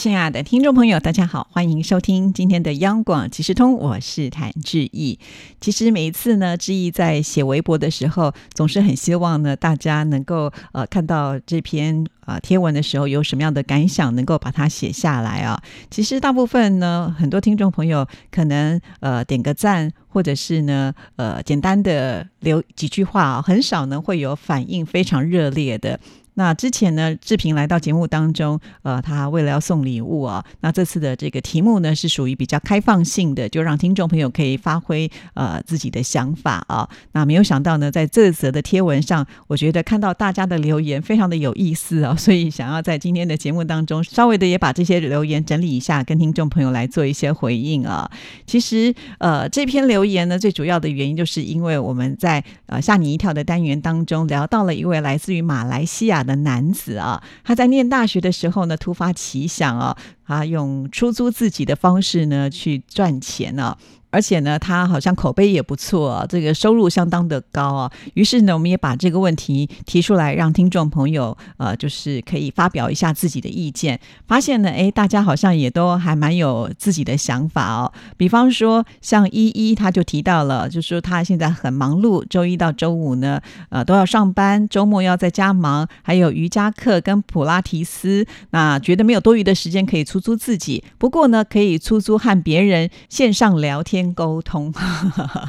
亲爱的听众朋友，大家好，欢迎收听今天的央广即时通，我是谭志毅。其实每一次呢，志毅在写微博的时候，总是很希望呢，大家能够呃看到这篇呃贴文的时候有什么样的感想，能够把它写下来啊。其实大部分呢，很多听众朋友可能呃点个赞，或者是呢呃简单的留几句话啊，很少呢会有反应非常热烈的。那之前呢，志平来到节目当中，呃，他为了要送礼物啊，那这次的这个题目呢是属于比较开放性的，就让听众朋友可以发挥呃自己的想法啊。那没有想到呢，在这则的贴文上，我觉得看到大家的留言非常的有意思啊，所以想要在今天的节目当中稍微的也把这些留言整理一下，跟听众朋友来做一些回应啊。其实呃，这篇留言呢，最主要的原因就是因为我们在呃吓你一跳的单元当中聊到了一位来自于马来西亚的。男子啊，他在念大学的时候呢，突发奇想啊，他用出租自己的方式呢去赚钱啊。而且呢，他好像口碑也不错，这个收入相当的高啊。于是呢，我们也把这个问题提出来，让听众朋友呃，就是可以发表一下自己的意见。发现呢，哎，大家好像也都还蛮有自己的想法哦。比方说，像依依，他就提到了，就说他现在很忙碌，周一到周五呢，呃，都要上班，周末要在家忙，还有瑜伽课跟普拉提斯，那觉得没有多余的时间可以出租自己。不过呢，可以出租和别人线上聊天。沟通，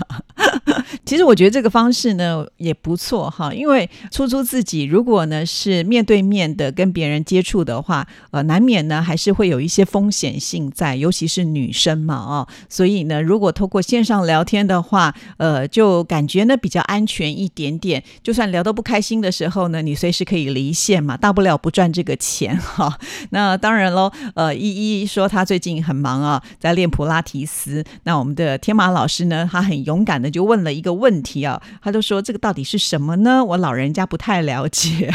其实我觉得这个方式呢也不错哈，因为出租自己，如果呢是面对面的跟别人接触的话，呃，难免呢还是会有一些风险性在，尤其是女生嘛哦，所以呢，如果透过线上聊天的话，呃，就感觉呢比较安全一点点。就算聊得不开心的时候呢，你随时可以离线嘛，大不了不赚这个钱哈。那当然喽，呃，依依说她最近很忙啊，在练普拉提斯，那我们。的天马老师呢，他很勇敢的就问了一个问题啊，他就说这个到底是什么呢？我老人家不太了解。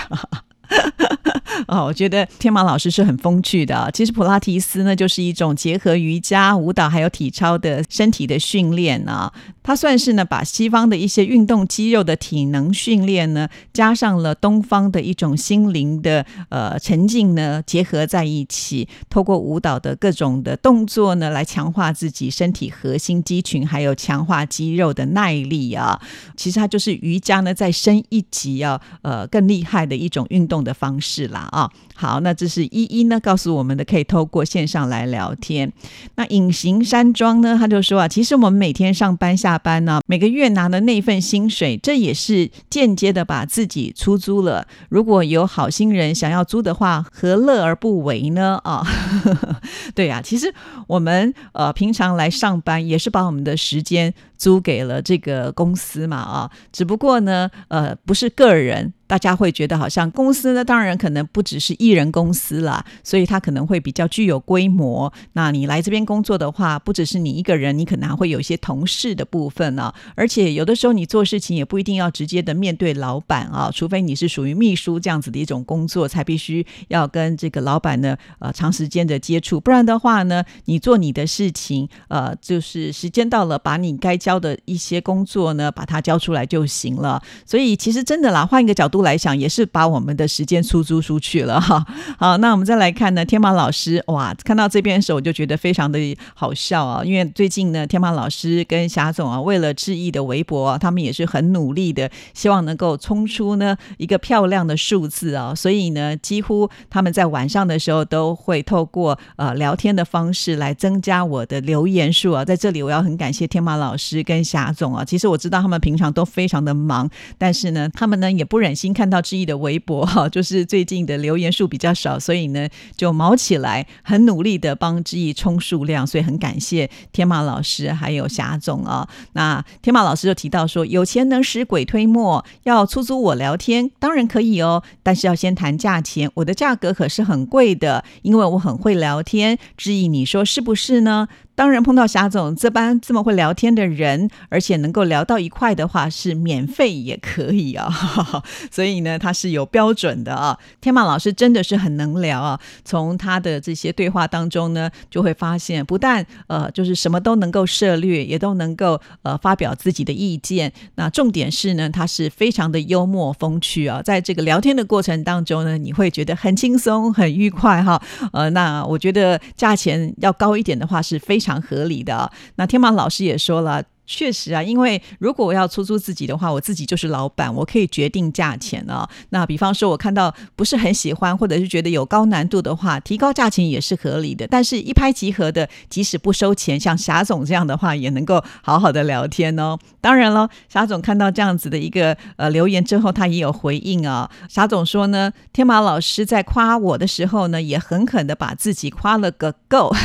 哦，我觉得天马老师是很风趣的。其实普拉提斯呢，就是一种结合瑜伽、舞蹈还有体操的身体的训练啊。它算是呢，把西方的一些运动肌肉的体能训练呢，加上了东方的一种心灵的呃沉浸呢，结合在一起，透过舞蹈的各种的动作呢，来强化自己身体核心肌群，还有强化肌肉的耐力啊。其实它就是瑜伽呢，再升一级啊，呃，更厉害的一种运动的方式啦啊。好，那这是一一呢告诉我们的，可以透过线上来聊天。那隐形山庄呢，他就说啊，其实我们每天上班下班呢，每个月拿的那份薪水，这也是间接的把自己出租了。如果有好心人想要租的话，何乐而不为呢？啊，对呀，其实我们呃平常来上班也是把我们的时间租给了这个公司嘛啊，只不过呢，呃，不是个人。大家会觉得好像公司呢，当然可能不只是艺人公司啦，所以它可能会比较具有规模。那你来这边工作的话，不只是你一个人，你可能还会有一些同事的部分呢。而且有的时候你做事情也不一定要直接的面对老板啊，除非你是属于秘书这样子的一种工作，才必须要跟这个老板呢呃长时间的接触。不然的话呢，你做你的事情，呃，就是时间到了，把你该交的一些工作呢，把它交出来就行了。所以其实真的啦，换一个角度。来想也是把我们的时间出租出去了哈。好，那我们再来看呢，天马老师哇，看到这边的时候我就觉得非常的好笑啊，因为最近呢，天马老师跟霞总啊，为了致意的微博，他们也是很努力的，希望能够冲出呢一个漂亮的数字啊，所以呢，几乎他们在晚上的时候都会透过呃聊天的方式来增加我的留言数啊。在这里我要很感谢天马老师跟霞总啊，其实我知道他们平常都非常的忙，但是呢，他们呢也不忍心。看到志毅的微博哈，就是最近的留言数比较少，所以呢就毛起来，很努力的帮志毅冲数量，所以很感谢天马老师还有霞总啊。那天马老师就提到说，有钱能使鬼推磨，要出租我聊天当然可以哦，但是要先谈价钱，我的价格可是很贵的，因为我很会聊天。志毅，你说是不是呢？当然碰到霞总这般这么会聊天的人，而且能够聊到一块的话，是免费也可以啊。所以呢，他是有标准的啊。天马老师真的是很能聊啊，从他的这些对话当中呢，就会发现不但呃就是什么都能够涉略，也都能够呃发表自己的意见。那重点是呢，他是非常的幽默风趣啊，在这个聊天的过程当中呢，你会觉得很轻松、很愉快哈。呃，那我觉得价钱要高一点的话是非常常合理的。那天马老师也说了。确实啊，因为如果我要出租自己的话，我自己就是老板，我可以决定价钱啊。那比方说，我看到不是很喜欢，或者是觉得有高难度的话，提高价钱也是合理的。但是，一拍即合的，即使不收钱，像霞总这样的话，也能够好好的聊天哦。当然了，霞总看到这样子的一个呃留言之后，他也有回应啊。霞总说呢，天马老师在夸我的时候呢，也狠狠的把自己夸了个够。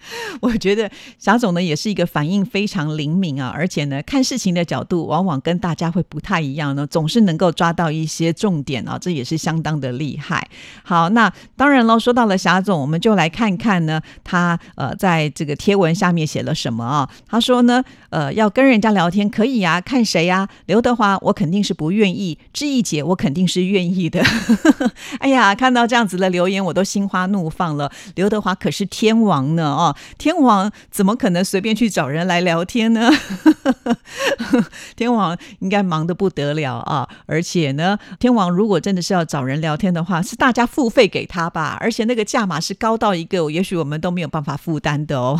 我觉得霞总呢也是一个反应非常灵敏啊，而且呢看事情的角度往往跟大家会不太一样呢，总是能够抓到一些重点啊，这也是相当的厉害。好，那当然喽，说到了霞总，我们就来看看呢，他呃在这个贴文下面写了什么啊？他说呢，呃，要跟人家聊天可以呀，看谁呀？刘德华，我肯定是不愿意；志毅姐，我肯定是愿意的。哎呀，看到这样子的留言，我都心花怒放了。刘德华可是天王呢，哦。天王怎么可能随便去找人来聊天呢？天王应该忙得不得了啊！而且呢，天王如果真的是要找人聊天的话，是大家付费给他吧？而且那个价码是高到一个，也许我们都没有办法负担的哦。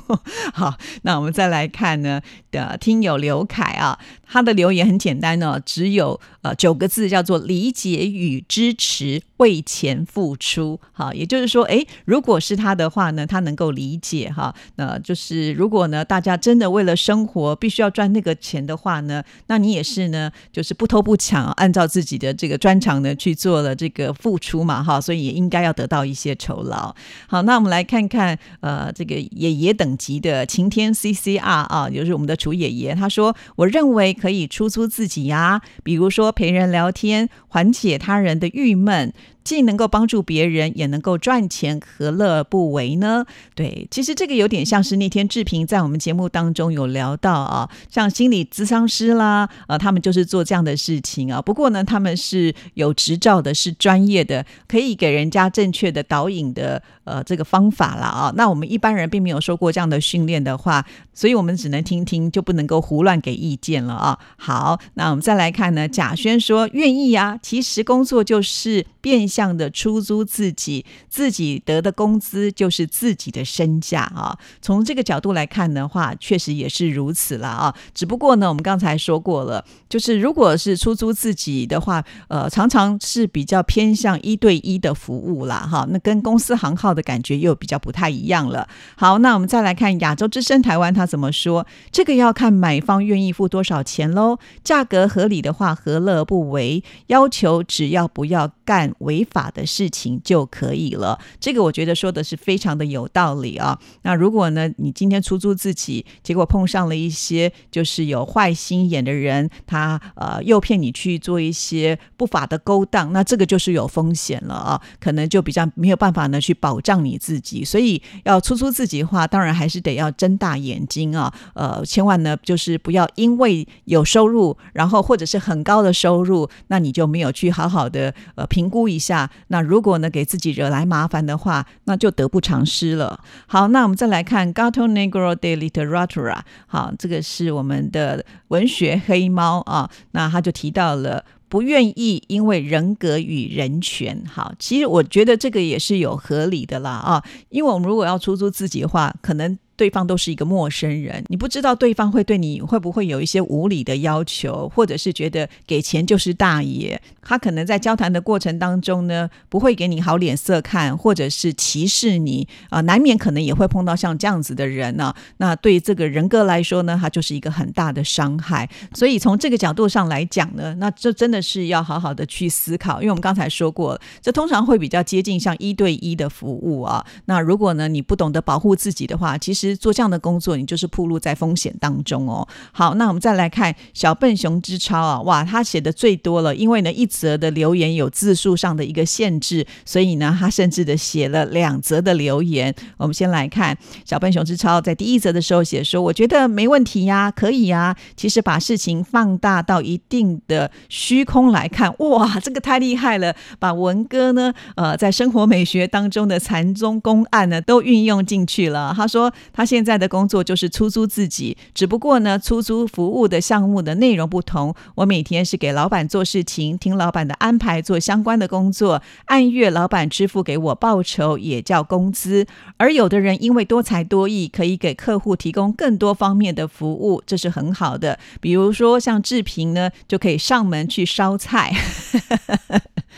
好，那我们再来看呢的听友刘凯啊，他的留言很简单呢，只有呃九个字，叫做理解与支持。为钱付出，好，也就是说，哎，如果是他的话呢，他能够理理解哈。那就是如果呢，大家真的为了生活必须要赚那个钱的话呢，那你也是呢，就是不偷不抢，按照自己的这个专长呢去做了这个付出嘛，哈，所以也应该要得到一些酬劳。好，那我们来看看，呃，这个爷爷等级的晴天 CCR 啊，就是我们的楚爷爷，他说，我认为可以出租自己呀，比如说陪人聊天，缓解他人的郁闷。既能够帮助别人，也能够赚钱，何乐而不为呢？对，其实这个有点像是那天志平在我们节目当中有聊到啊，像心理咨商师啦，呃，他们就是做这样的事情啊。不过呢，他们是有执照的，是专业的，可以给人家正确的导引的呃这个方法了啊。那我们一般人并没有受过这样的训练的话，所以我们只能听听，就不能够胡乱给意见了啊。好，那我们再来看呢，贾轩说愿意啊，其实工作就是变。向的出租自己，自己得的工资就是自己的身价啊。从这个角度来看的话，确实也是如此了啊。只不过呢，我们刚才说过了，就是如果是出租自己的话，呃，常常是比较偏向一对一的服务啦，哈。那跟公司行号的感觉又比较不太一样了。好，那我们再来看亚洲之声台湾，他怎么说？这个要看买方愿意付多少钱喽。价格合理的话，何乐不为？要求只要不要干违。违法的事情就可以了，这个我觉得说的是非常的有道理啊。那如果呢，你今天出租自己，结果碰上了一些就是有坏心眼的人，他呃诱骗你去做一些不法的勾当，那这个就是有风险了啊，可能就比较没有办法呢去保障你自己。所以要出租自己的话，当然还是得要睁大眼睛啊，呃，千万呢就是不要因为有收入，然后或者是很高的收入，那你就没有去好好的呃评估一下。下，那如果呢给自己惹来麻烦的话，那就得不偿失了。好，那我们再来看 Gato Negro de Literatura，好，这个是我们的文学黑猫啊，那他就提到了不愿意，因为人格与人权。好，其实我觉得这个也是有合理的啦啊，因为我们如果要出租自己的话，可能。对方都是一个陌生人，你不知道对方会对你会不会有一些无理的要求，或者是觉得给钱就是大爷。他可能在交谈的过程当中呢，不会给你好脸色看，或者是歧视你啊，难免可能也会碰到像这样子的人呢。那对这个人格来说呢，他就是一个很大的伤害。所以从这个角度上来讲呢，那这真的是要好好的去思考，因为我们刚才说过，这通常会比较接近像一对一的服务啊。那如果呢你不懂得保护自己的话，其实。做这样的工作，你就是暴露在风险当中哦。好，那我们再来看小笨熊之超啊，哇，他写的最多了，因为呢一则的留言有字数上的一个限制，所以呢他甚至的写了两则的留言。我们先来看小笨熊之超在第一则的时候写说，我觉得没问题呀，可以呀。其实把事情放大到一定的虚空来看，哇，这个太厉害了，把文哥呢，呃，在生活美学当中的禅宗公案呢，都运用进去了。他说他现在的工作就是出租自己，只不过呢，出租服务的项目的内容不同。我每天是给老板做事情，听老板的安排做相关的工作，按月老板支付给我报酬，也叫工资。而有的人因为多才多艺，可以给客户提供更多方面的服务，这是很好的。比如说像志平呢，就可以上门去烧菜。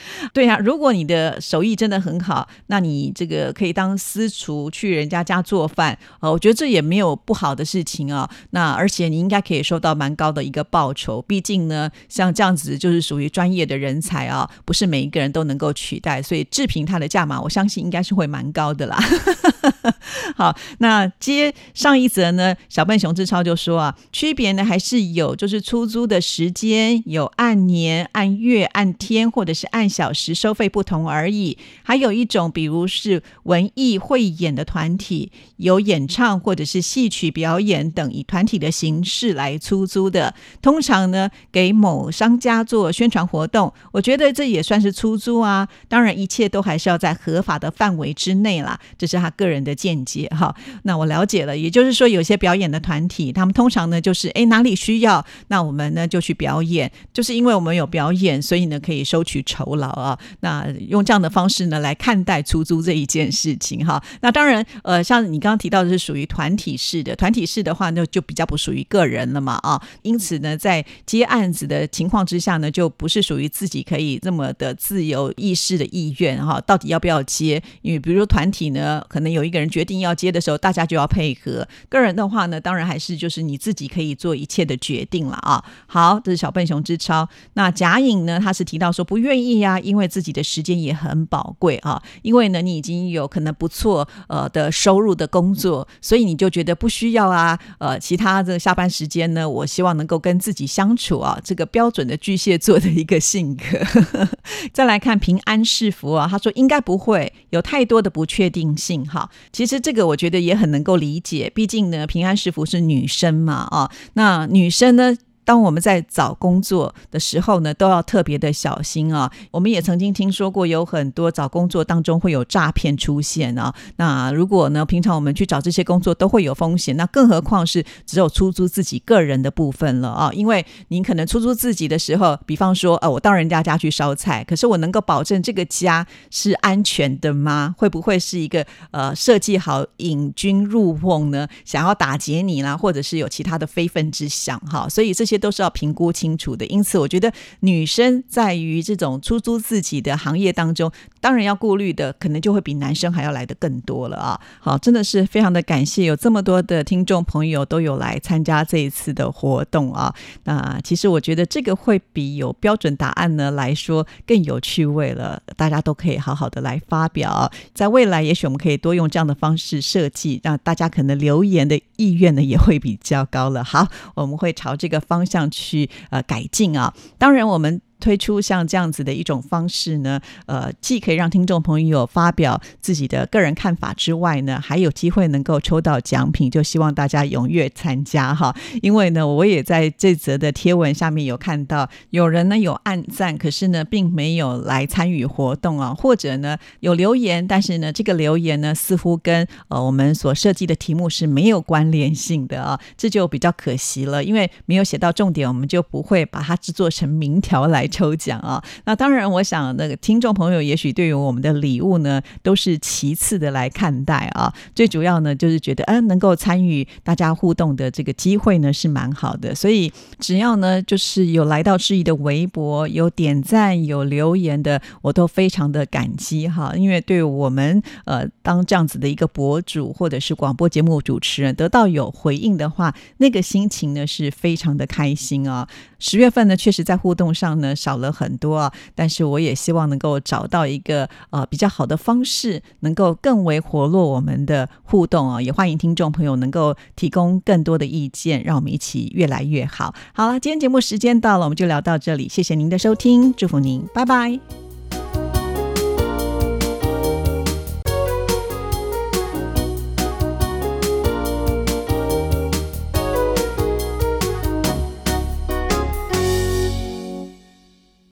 对呀，如果你的手艺真的很好，那你这个可以当私厨去人家家做饭，呃，我觉得这也没有不好的事情啊。那而且你应该可以收到蛮高的一个报酬，毕竟呢，像这样子就是属于专业的人才啊，不是每一个人都能够取代。所以志平他的价码，我相信应该是会蛮高的啦。好，那接上一则呢，小笨熊志超就说啊，区别呢还是有，就是出租的时间有按年、按月、按天，或者是按半小时收费不同而已。还有一种，比如是文艺汇演的团体，有演唱或者是戏曲表演等以团体的形式来出租的，通常呢给某商家做宣传活动。我觉得这也算是出租啊。当然，一切都还是要在合法的范围之内啦。这是他个人的见解哈。那我了解了，也就是说，有些表演的团体，他们通常呢就是哎哪里需要，那我们呢就去表演，就是因为我们有表演，所以呢可以收取酬劳啊。那用这样的方式呢来看待出租这一件事情哈。那当然，呃，像你刚刚提到的是属于团体式的，团体式的话，那就比较不属于个人了嘛啊。因此呢，在接案子的情况之下呢，就不是属于自己可以这么的自由意识的意愿哈。到底要不要接？因为比如说团体呢，可能有一个人决定要接的时候，大家就要配合。个人的话呢，当然还是就是你自己可以做一切的决定了啊。好，这是小笨熊之超。那贾颖呢，他是提到说不愿意呀，因为自己的时间也很宝贵啊。因为呢，你已经有可能不错呃的收入的工作，所以你就觉得不需要啊。呃，其他的下班时间呢，我希望能够跟自己相处啊。这个标准的巨蟹座的一个性格。再来看平安是福啊，他说应该不会有太多的不确定性哈。其实这个我觉得也很能够理解，毕竟呢，平安是福是女生嘛啊，那女生呢？当我们在找工作的时候呢，都要特别的小心啊。我们也曾经听说过，有很多找工作当中会有诈骗出现啊。那如果呢，平常我们去找这些工作都会有风险，那更何况是只有出租自己个人的部分了啊？因为您可能出租自己的时候，比方说，呃，我到人家家去烧菜，可是我能够保证这个家是安全的吗？会不会是一个呃设计好引君入瓮呢？想要打劫你啦，或者是有其他的非分之想哈？所以这些。些都是要评估清楚的，因此我觉得女生在于这种出租自己的行业当中，当然要顾虑的可能就会比男生还要来的更多了啊！好，真的是非常的感谢有这么多的听众朋友都有来参加这一次的活动啊！那其实我觉得这个会比有标准答案呢来说更有趣味了，大家都可以好好的来发表，在未来也许我们可以多用这样的方式设计，让大家可能留言的意愿呢也会比较高了。好，我们会朝这个方。方向去呃改进啊，当然我们。推出像这样子的一种方式呢，呃，既可以让听众朋友发表自己的个人看法之外呢，还有机会能够抽到奖品，就希望大家踊跃参加哈。因为呢，我也在这则的贴文下面有看到有人呢有按赞，可是呢并没有来参与活动啊，或者呢有留言，但是呢这个留言呢似乎跟呃我们所设计的题目是没有关联性的啊，这就比较可惜了，因为没有写到重点，我们就不会把它制作成名条来。抽奖啊，那当然，我想那个听众朋友也许对于我们的礼物呢，都是其次的来看待啊。最主要呢，就是觉得嗯，能够参与大家互动的这个机会呢，是蛮好的。所以只要呢，就是有来到质疑的微博，有点赞、有留言的，我都非常的感激哈。因为对我们呃，当这样子的一个博主或者是广播节目主持人得到有回应的话，那个心情呢是非常的开心啊。十月份呢，确实在互动上呢。少了很多啊。但是我也希望能够找到一个呃比较好的方式，能够更为活络我们的互动啊。也欢迎听众朋友能够提供更多的意见，让我们一起越来越好。好了，今天节目时间到了，我们就聊到这里，谢谢您的收听，祝福您，拜拜。